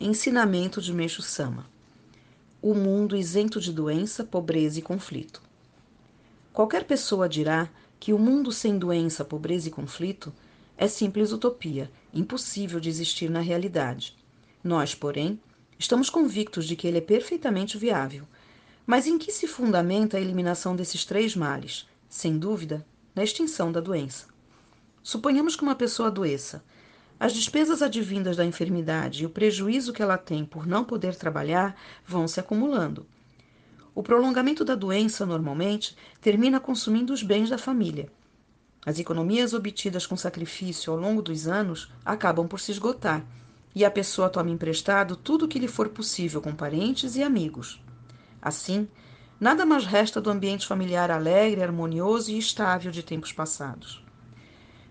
Ensinamento de Meixo Sama. O mundo isento de doença, pobreza e conflito. Qualquer pessoa dirá que o mundo sem doença, pobreza e conflito é simples utopia, impossível de existir na realidade. Nós, porém, estamos convictos de que ele é perfeitamente viável. Mas em que se fundamenta a eliminação desses três males? Sem dúvida, na extinção da doença. Suponhamos que uma pessoa adoeça as despesas advindas da enfermidade e o prejuízo que ela tem por não poder trabalhar vão se acumulando. O prolongamento da doença, normalmente, termina consumindo os bens da família. As economias obtidas com sacrifício ao longo dos anos acabam por se esgotar, e a pessoa toma emprestado tudo o que lhe for possível com parentes e amigos. Assim, nada mais resta do ambiente familiar alegre, harmonioso e estável de tempos passados.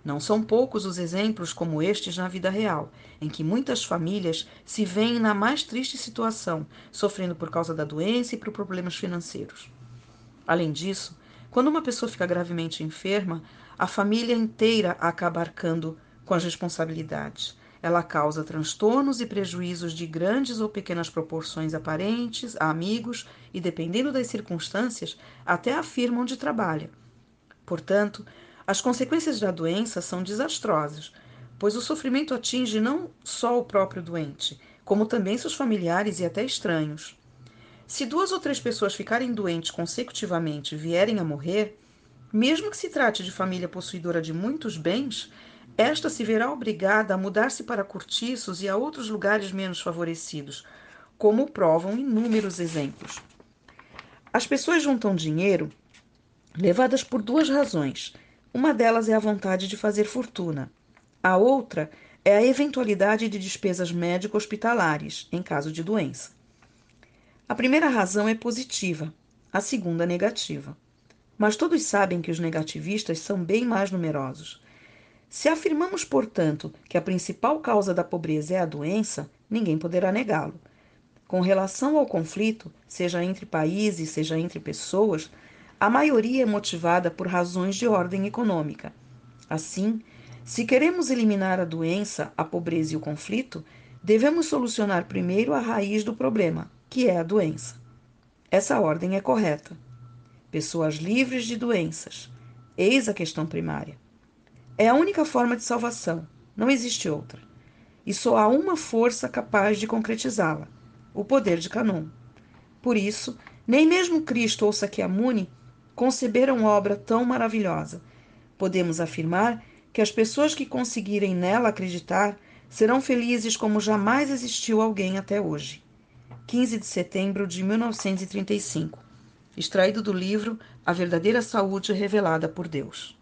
Não são poucos os exemplos como estes na vida real, em que muitas famílias se veem na mais triste situação, sofrendo por causa da doença e por problemas financeiros. Além disso, quando uma pessoa fica gravemente enferma, a família inteira acaba arcando com as responsabilidades. Ela causa transtornos e prejuízos de grandes ou pequenas proporções aparentes a amigos e, dependendo das circunstâncias, até a firma onde trabalha. Portanto, as consequências da doença são desastrosas, pois o sofrimento atinge não só o próprio doente, como também seus familiares e até estranhos. Se duas ou três pessoas ficarem doentes consecutivamente e vierem a morrer, mesmo que se trate de família possuidora de muitos bens, esta se verá obrigada a mudar-se para cortiços e a outros lugares menos favorecidos, como provam inúmeros exemplos. As pessoas juntam dinheiro levadas por duas razões uma delas é a vontade de fazer fortuna. A outra é a eventualidade de despesas médico-hospitalares, em caso de doença. A primeira razão é positiva, a segunda negativa. Mas todos sabem que os negativistas são bem mais numerosos. Se afirmamos, portanto, que a principal causa da pobreza é a doença, ninguém poderá negá-lo. Com relação ao conflito, seja entre países, seja entre pessoas, a maioria é motivada por razões de ordem econômica. Assim, se queremos eliminar a doença, a pobreza e o conflito, devemos solucionar primeiro a raiz do problema, que é a doença. Essa ordem é correta. Pessoas livres de doenças. Eis a questão primária. É a única forma de salvação, não existe outra. E só há uma força capaz de concretizá-la: o poder de Canon. Por isso, nem mesmo Cristo ou Sakyamuni conceberam obra tão maravilhosa. Podemos afirmar que as pessoas que conseguirem nela acreditar serão felizes como jamais existiu alguém até hoje. 15 de setembro de 1935. Extraído do livro A Verdadeira Saúde Revelada por Deus.